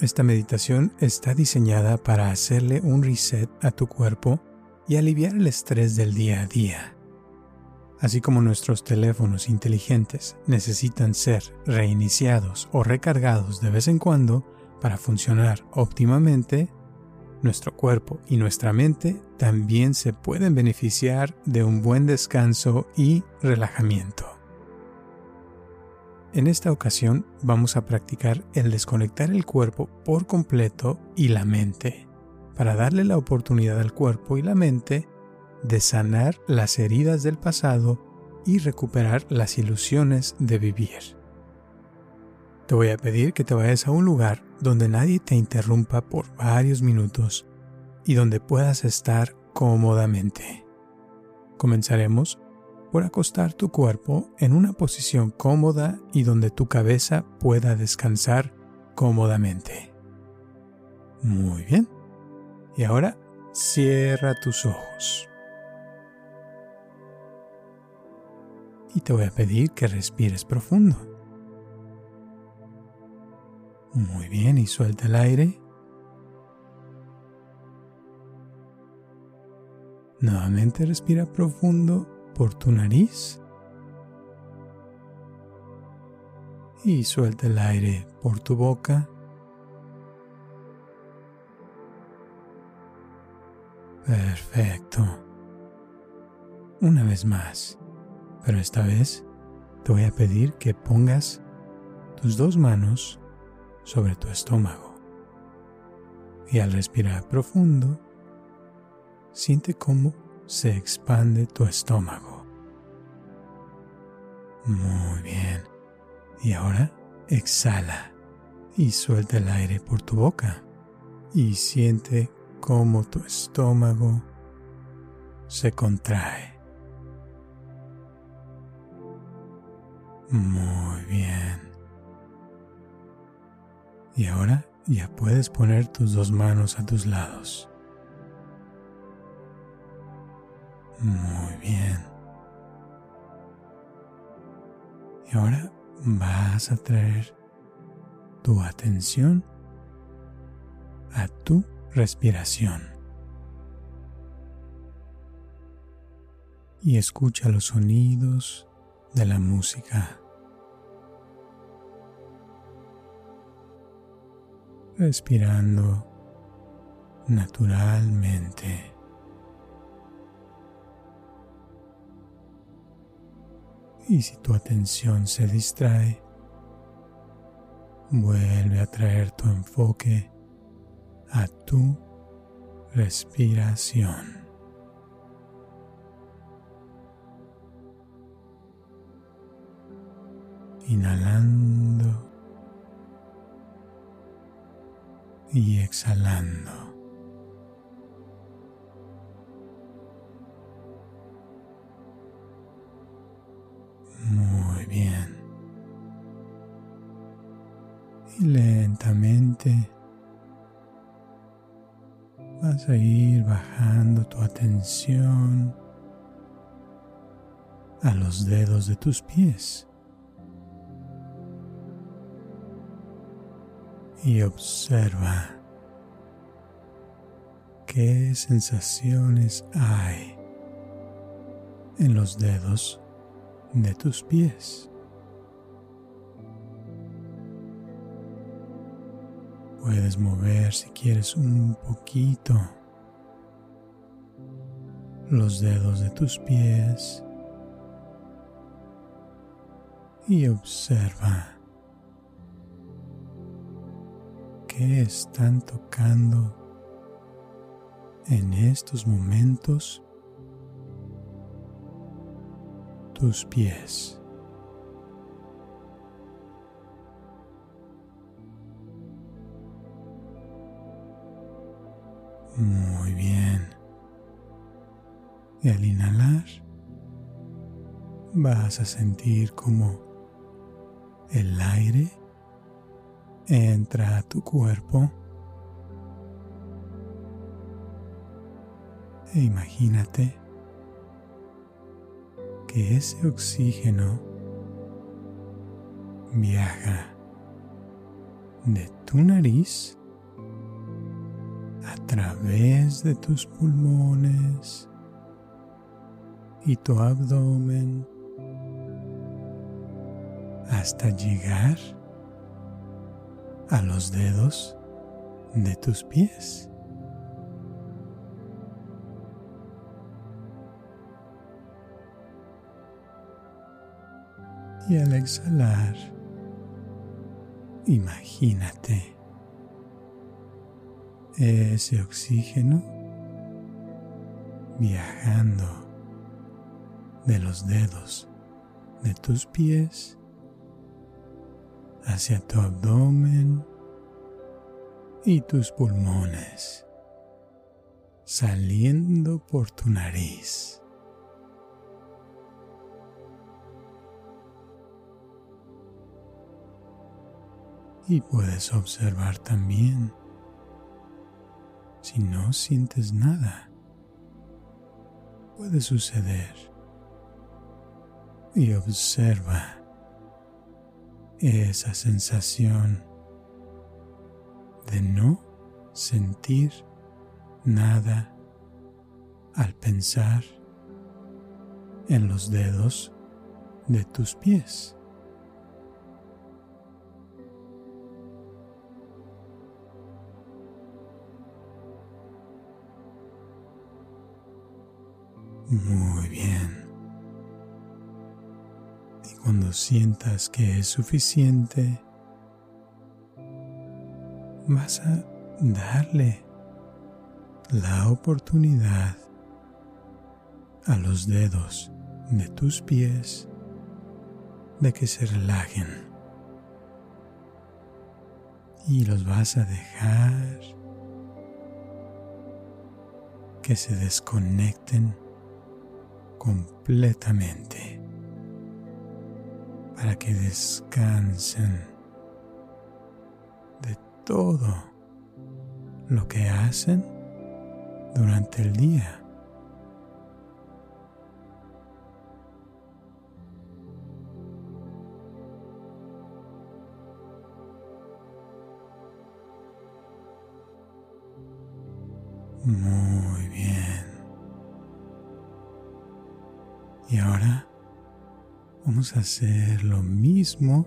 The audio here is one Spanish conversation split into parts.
Esta meditación está diseñada para hacerle un reset a tu cuerpo y aliviar el estrés del día a día. Así como nuestros teléfonos inteligentes necesitan ser reiniciados o recargados de vez en cuando para funcionar óptimamente, nuestro cuerpo y nuestra mente también se pueden beneficiar de un buen descanso y relajamiento. En esta ocasión vamos a practicar el desconectar el cuerpo por completo y la mente, para darle la oportunidad al cuerpo y la mente de sanar las heridas del pasado y recuperar las ilusiones de vivir. Te voy a pedir que te vayas a un lugar donde nadie te interrumpa por varios minutos y donde puedas estar cómodamente. Comenzaremos por acostar tu cuerpo en una posición cómoda y donde tu cabeza pueda descansar cómodamente. Muy bien. Y ahora cierra tus ojos. Y te voy a pedir que respires profundo. Muy bien, y suelta el aire. Nuevamente respira profundo por tu nariz. Y suelta el aire por tu boca. Perfecto. Una vez más, pero esta vez te voy a pedir que pongas tus dos manos sobre tu estómago. Y al respirar profundo, siente cómo se expande tu estómago. Muy bien. Y ahora exhala y suelta el aire por tu boca y siente cómo tu estómago se contrae. Muy bien. Y ahora ya puedes poner tus dos manos a tus lados. Muy bien. Y ahora vas a traer tu atención a tu respiración. Y escucha los sonidos de la música. Respirando naturalmente. Y si tu atención se distrae, vuelve a traer tu enfoque a tu respiración. Inhalando y exhalando. Lentamente vas a ir bajando tu atención a los dedos de tus pies. Y observa qué sensaciones hay en los dedos de tus pies. Puedes mover si quieres un poquito los dedos de tus pies y observa qué están tocando en estos momentos tus pies. Muy bien. Y al inhalar, vas a sentir como el aire entra a tu cuerpo. E imagínate que ese oxígeno viaja de tu nariz través de tus pulmones y tu abdomen hasta llegar a los dedos de tus pies. Y al exhalar, imagínate ese oxígeno viajando de los dedos de tus pies hacia tu abdomen y tus pulmones, saliendo por tu nariz. Y puedes observar también si no sientes nada. Puede suceder. Y observa esa sensación de no sentir nada al pensar en los dedos de tus pies. Muy bien. Cuando sientas que es suficiente, vas a darle la oportunidad a los dedos de tus pies de que se relajen. Y los vas a dejar que se desconecten completamente para que descansen de todo lo que hacen durante el día. Muy bien. Y ahora Vamos a hacer lo mismo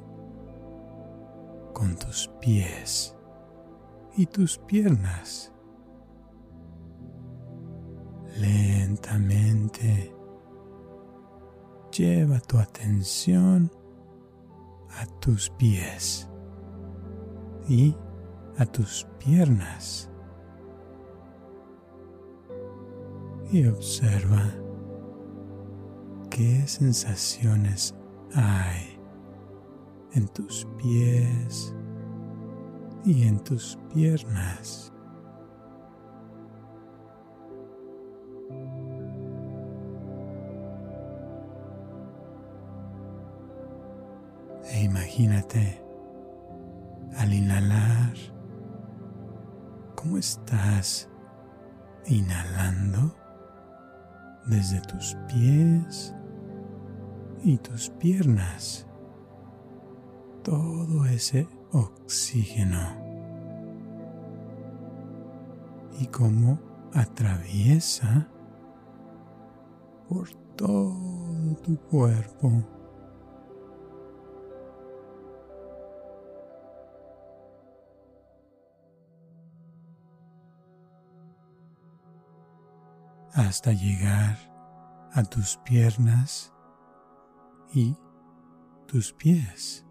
con tus pies y tus piernas. Lentamente lleva tu atención a tus pies y a tus piernas y observa qué sensaciones hay en tus pies y en tus piernas. E imagínate al inhalar cómo estás inhalando desde tus pies y tus piernas. Todo ese oxígeno. Y cómo atraviesa por todo tu cuerpo. hasta llegar a tus piernas y tus pies.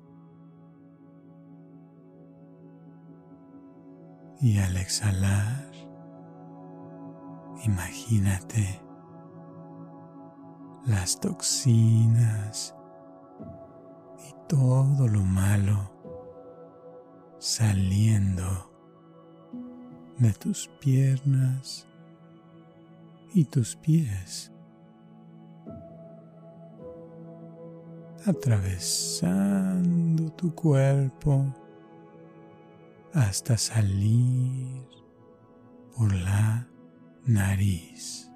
Y al exhalar, imagínate las toxinas y todo lo malo saliendo de tus piernas y tus pies, atravesando tu cuerpo hasta salir por la nariz.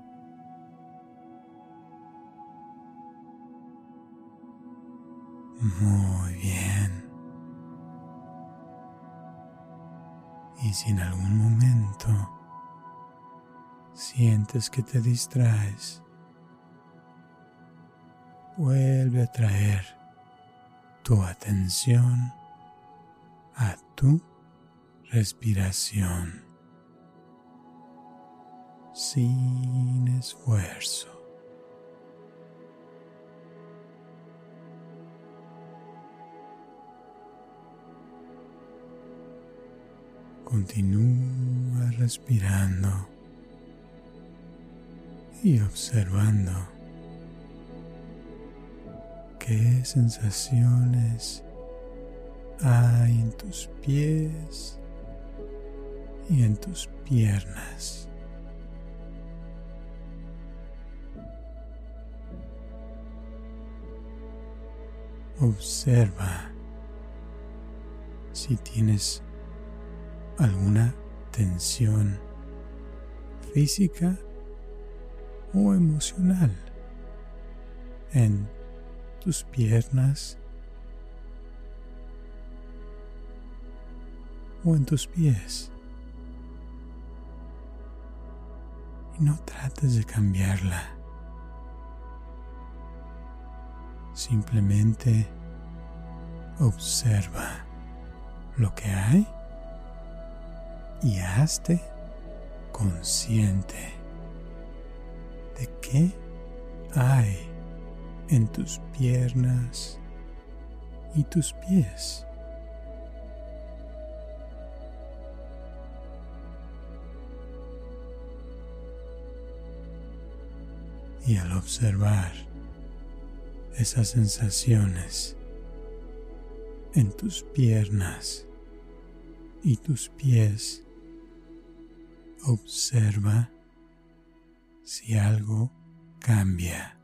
Muy bien. Y si en algún momento sientes que te distraes, vuelve a traer tu atención a tu respiración sin esfuerzo. Continúa respirando y observando qué sensaciones hay en tus pies y en tus piernas. Observa si tienes alguna tensión física o emocional en tus piernas o en tus pies. Y no trates de cambiarla. Simplemente observa lo que hay y hazte consciente de qué hay en tus piernas y tus pies. Y al observar esas sensaciones en tus piernas y tus pies, Observa si algo cambia.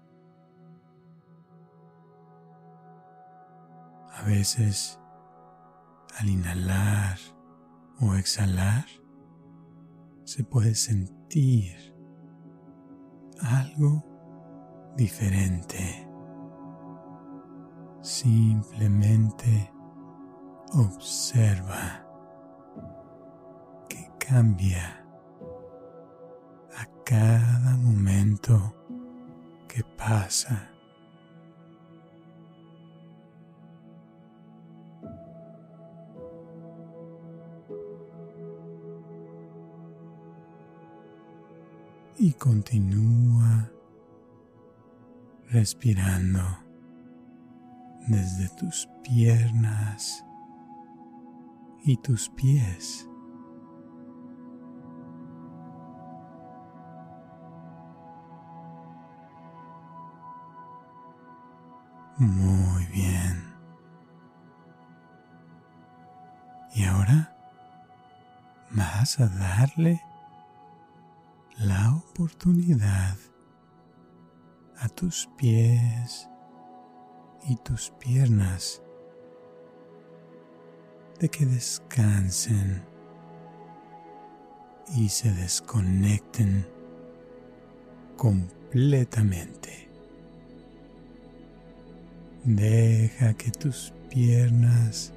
Veces, al inhalar o exhalar, se puede sentir algo diferente. Simplemente observa que cambia cada momento que pasa. Y continúa respirando desde tus piernas y tus pies. Muy bien. Y ahora vas a darle oportunidad a tus pies y tus piernas de que descansen y se desconecten completamente. Deja que tus piernas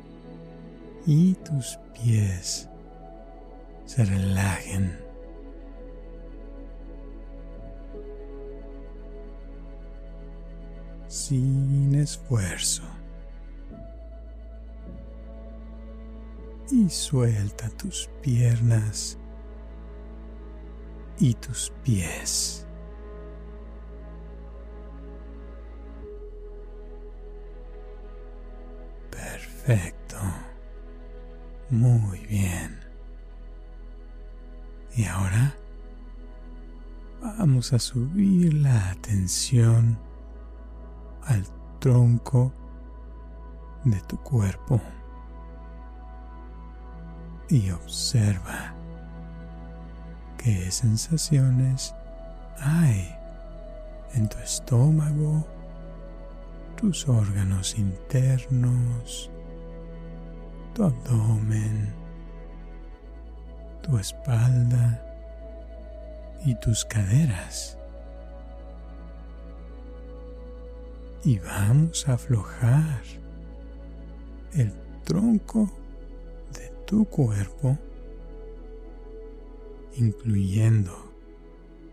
y tus pies se relajen. Sin esfuerzo. Y suelta tus piernas y tus pies. Perfecto. Muy bien. Y ahora vamos a subir la atención al tronco de tu cuerpo y observa qué sensaciones hay en tu estómago, tus órganos internos, tu abdomen, tu espalda y tus caderas. Y vamos a aflojar el tronco de tu cuerpo, incluyendo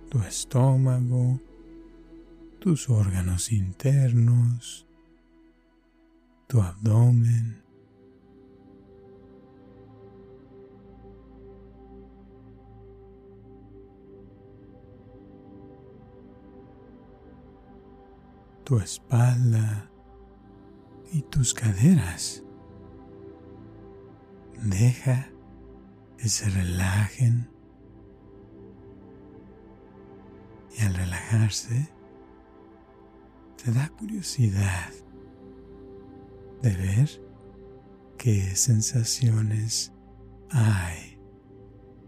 tu estómago, tus órganos internos, tu abdomen, tu espalda y tus caderas. Deja que se relajen y al relajarse te da curiosidad de ver qué sensaciones hay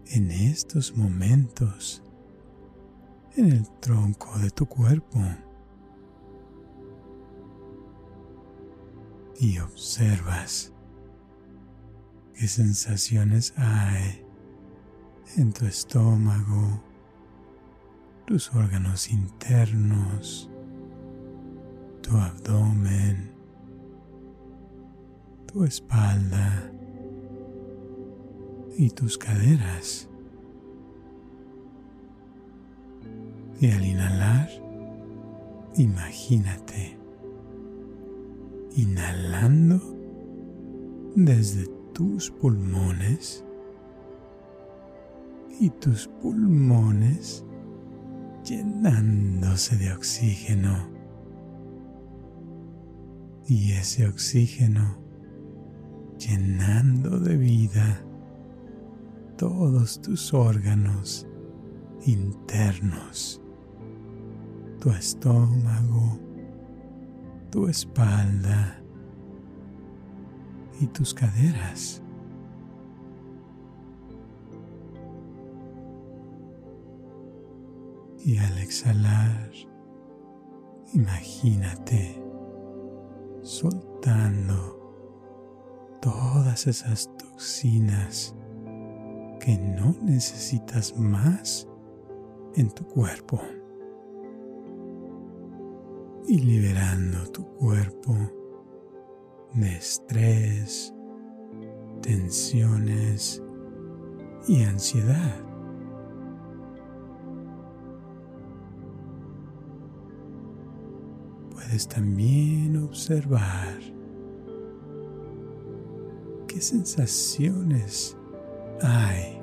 en estos momentos en el tronco de tu cuerpo. Y observas qué sensaciones hay en tu estómago, tus órganos internos, tu abdomen, tu espalda y tus caderas. Y al inhalar, imagínate inhalando desde tus pulmones y tus pulmones llenándose de oxígeno. Y ese oxígeno llenando de vida todos tus órganos internos, tu estómago, tu espalda y tus caderas. Y al exhalar, imagínate soltando todas esas toxinas que no necesitas más en tu cuerpo y liberando tu cuerpo de estrés, tensiones y ansiedad. Puedes también observar qué sensaciones hay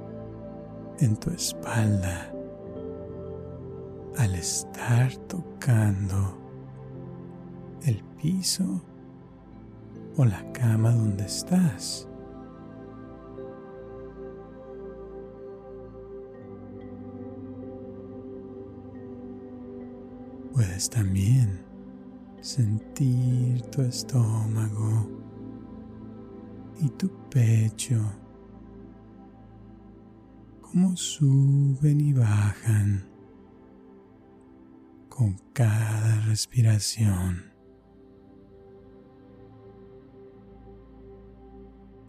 en tu espalda al estar tocando el piso o la cama donde estás. Puedes también sentir tu estómago y tu pecho como suben y bajan con cada respiración.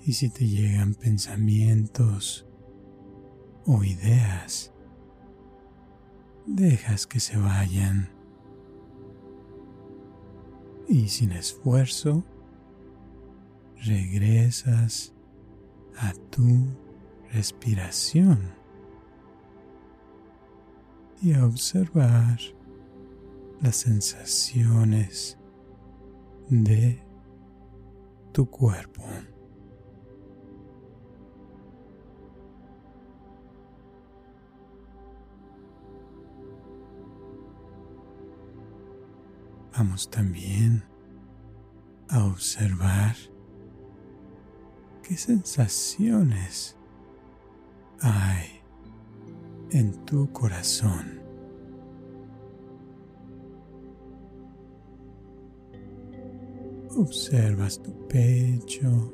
Y si te llegan pensamientos o ideas, dejas que se vayan y sin esfuerzo regresas a tu respiración y a observar las sensaciones de tu cuerpo. Vamos también a observar qué sensaciones hay en tu corazón. Observas tu pecho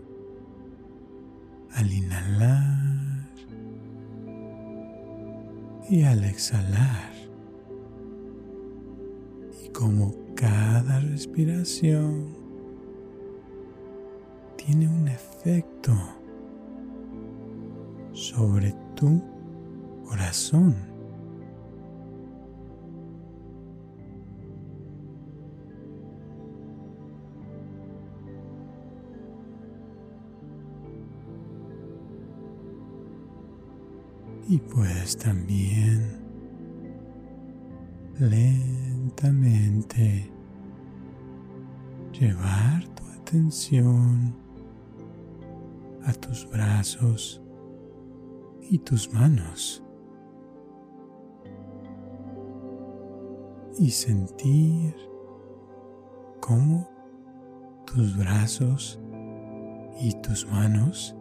al inhalar Y al exhalar, y como cada respiración tiene un efecto sobre tu corazón. y puedes también llevar tu atención a tus brazos y tus manos y sentir cómo tus brazos y tus manos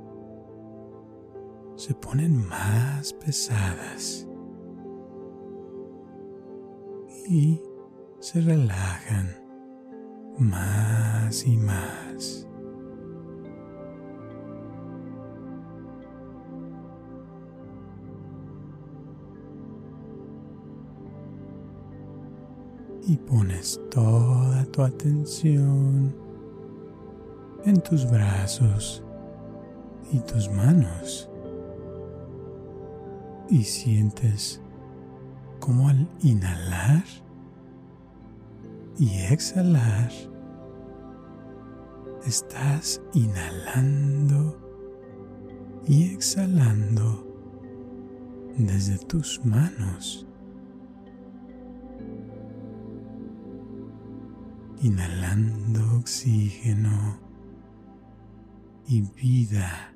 se ponen más pesadas y se relajan más y más. Y pones toda tu atención en tus brazos y tus manos y sientes como al inhalar y exhalar estás inhalando y exhalando desde tus manos. Inhalando oxígeno y vida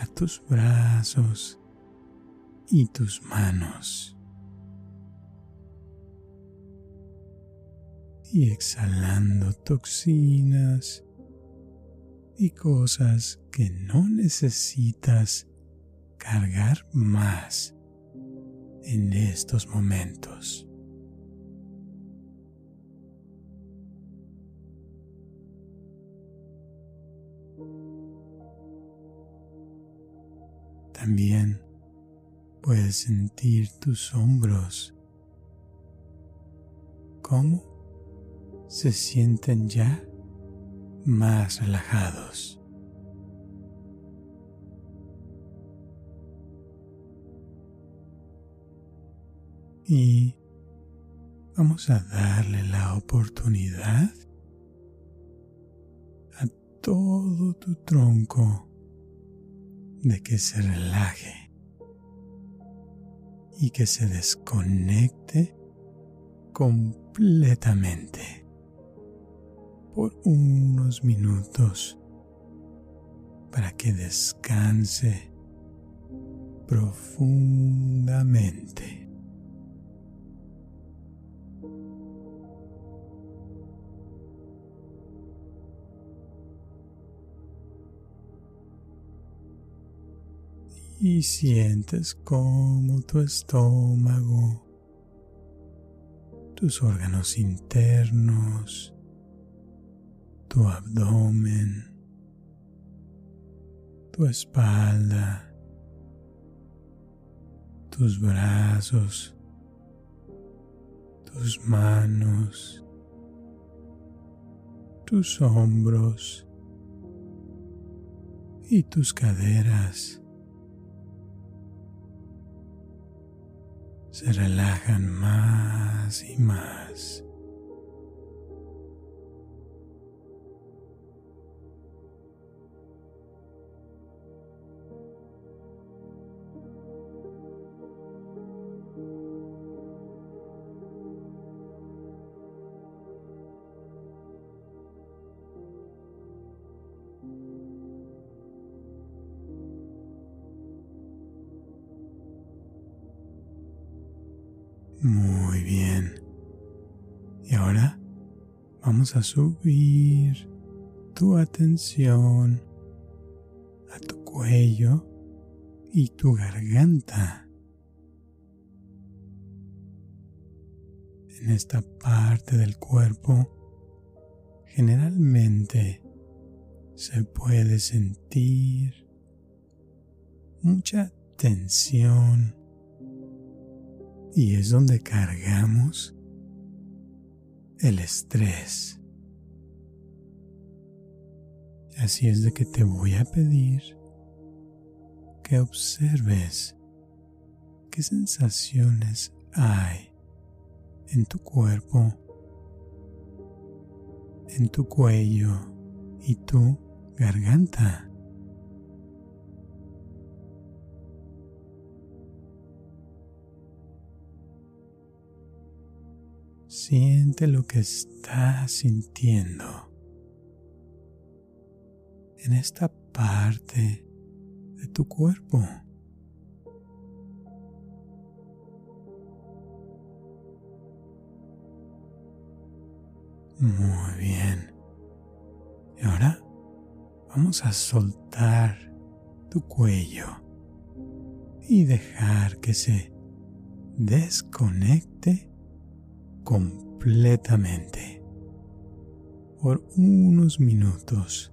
a tus brazos y tus manos. Y exhalando toxinas y cosas que no necesitas cargar más en estos momentos. También Puedes sentir tus hombros, cómo se sienten ya más relajados. Y vamos a darle la oportunidad a todo tu tronco de que se relaje y que se desconecte completamente por unos minutos para que descanse profundamente. y sientes como tu estómago, tus órganos internos, tu abdomen, tu espalda, tus brazos, tus manos, tus hombros y tus caderas se relajan más y más. A subir tu atención a tu cuello y tu garganta. En esta parte del cuerpo generalmente se puede sentir mucha tensión Y es donde cargamos el estrés. Así es de que te voy a pedir que observes qué sensaciones hay en tu cuerpo, en tu cuello y tu garganta. Siente lo que estás sintiendo en esta parte de tu cuerpo. Muy bien. Y ahora vamos a soltar tu cuello y dejar que se desconecte completamente por unos minutos.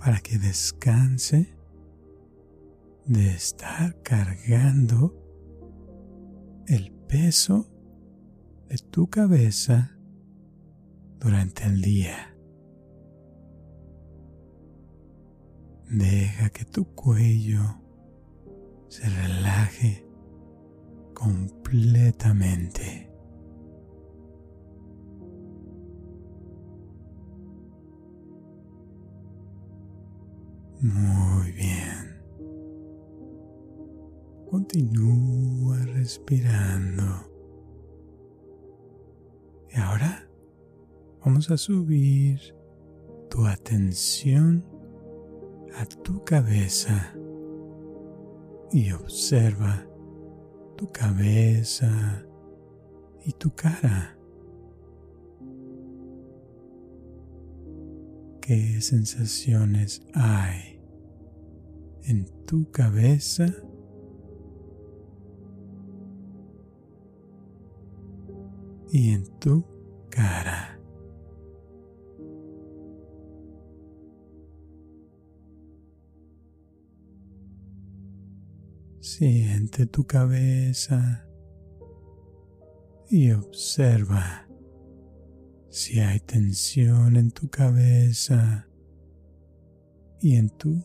Para que descanse de estar cargando el peso de tu cabeza durante el día. Deja que tu cuello se relaje completamente. Muy bien. Continúa respirando. Y ahora vamos a subir tu atención a tu cabeza y observa tu cabeza y tu cara. ¿Qué sensaciones hay en tu cabeza? Y en tu cara. Siente tu cabeza y observa si hay tensión en tu cabeza y en tu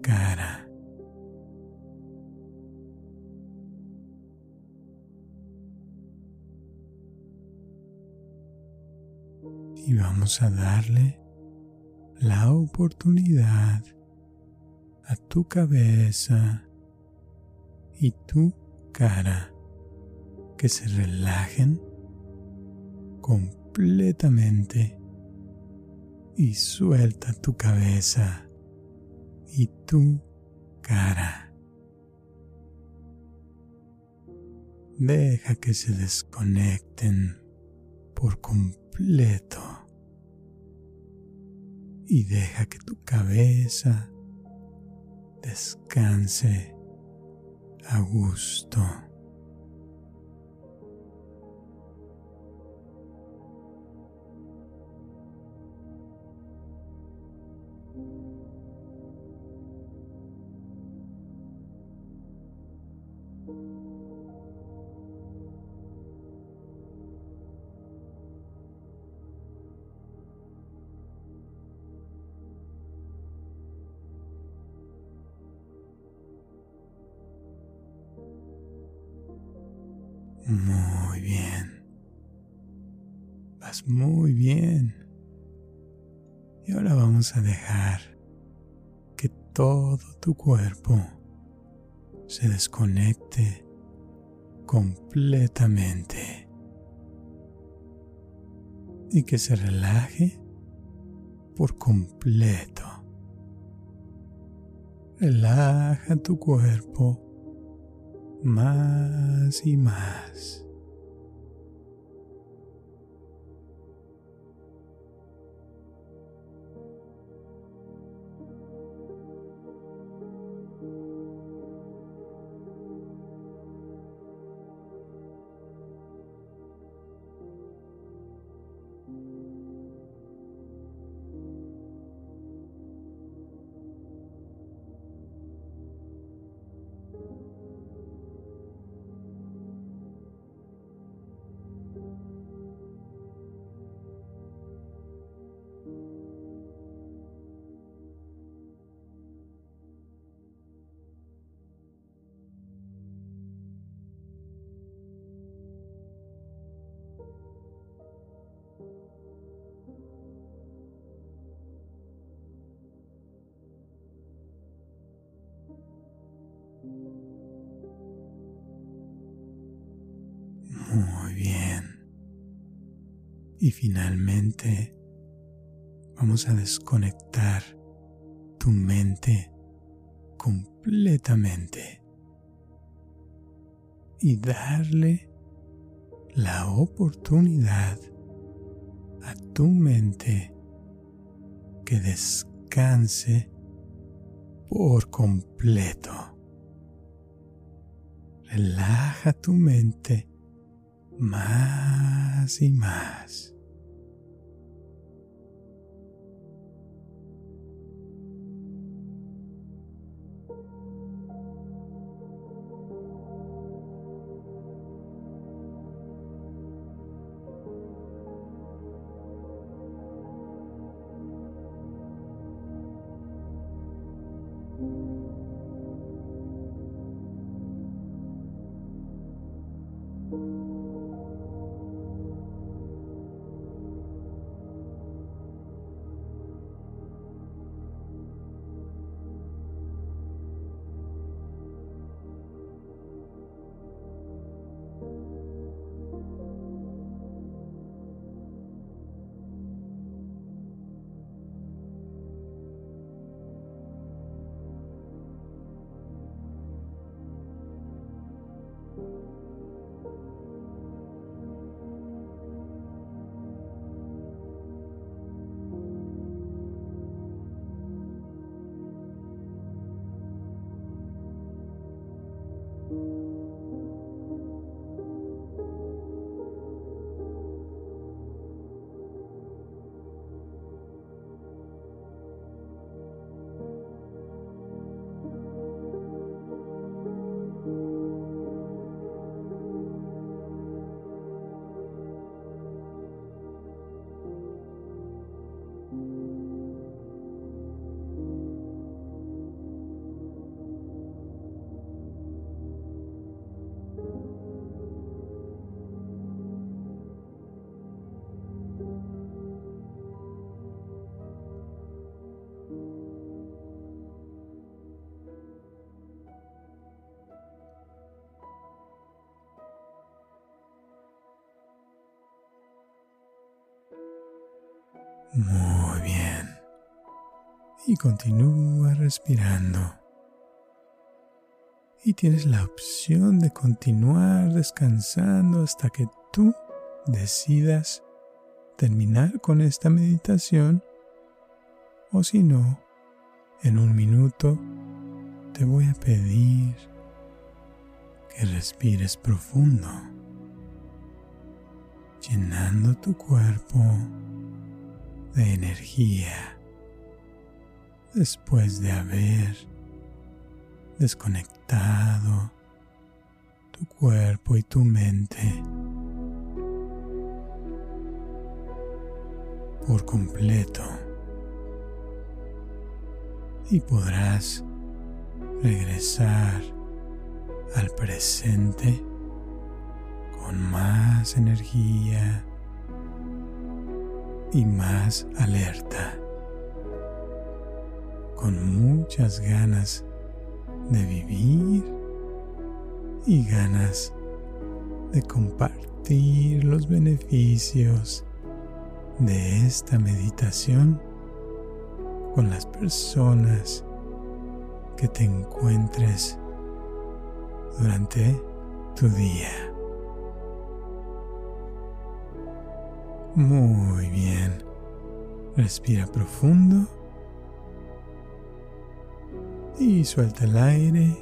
cara. Y vamos a darle la oportunidad a tu cabeza y tu cara que se relajen completamente y suelta tu cabeza y tu cara. Deja que se desconecten por completo y deja que tu cabeza descanse a gusto. A dejar que todo tu cuerpo se desconecte completamente y que se relaje por completo. Relaja tu cuerpo más y más. Y finalmente vamos a desconectar tu mente completamente y darle la oportunidad a tu mente que descanse por completo. Relaja tu mente más y más. Muy bien. Y continúa respirando. Y tienes la opción de continuar descansando hasta que tú decidas terminar con esta meditación o si no, en un minuto te voy a pedir que respires profundo, llenando tu cuerpo de energía después de haber desconectado tu cuerpo y tu mente por completo. Y podrás regresar al presente con más energía y más alerta, con muchas ganas de vivir y ganas de compartir los beneficios de esta meditación con las personas que te encuentres durante tu día. Muy bien. Respira profundo. Y suelta el aire.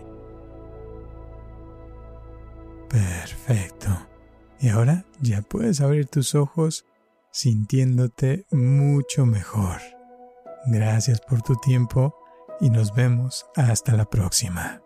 Perfecto. Y ahora ya puedes abrir tus ojos sintiéndote mucho mejor. Gracias por tu tiempo y nos vemos hasta la próxima.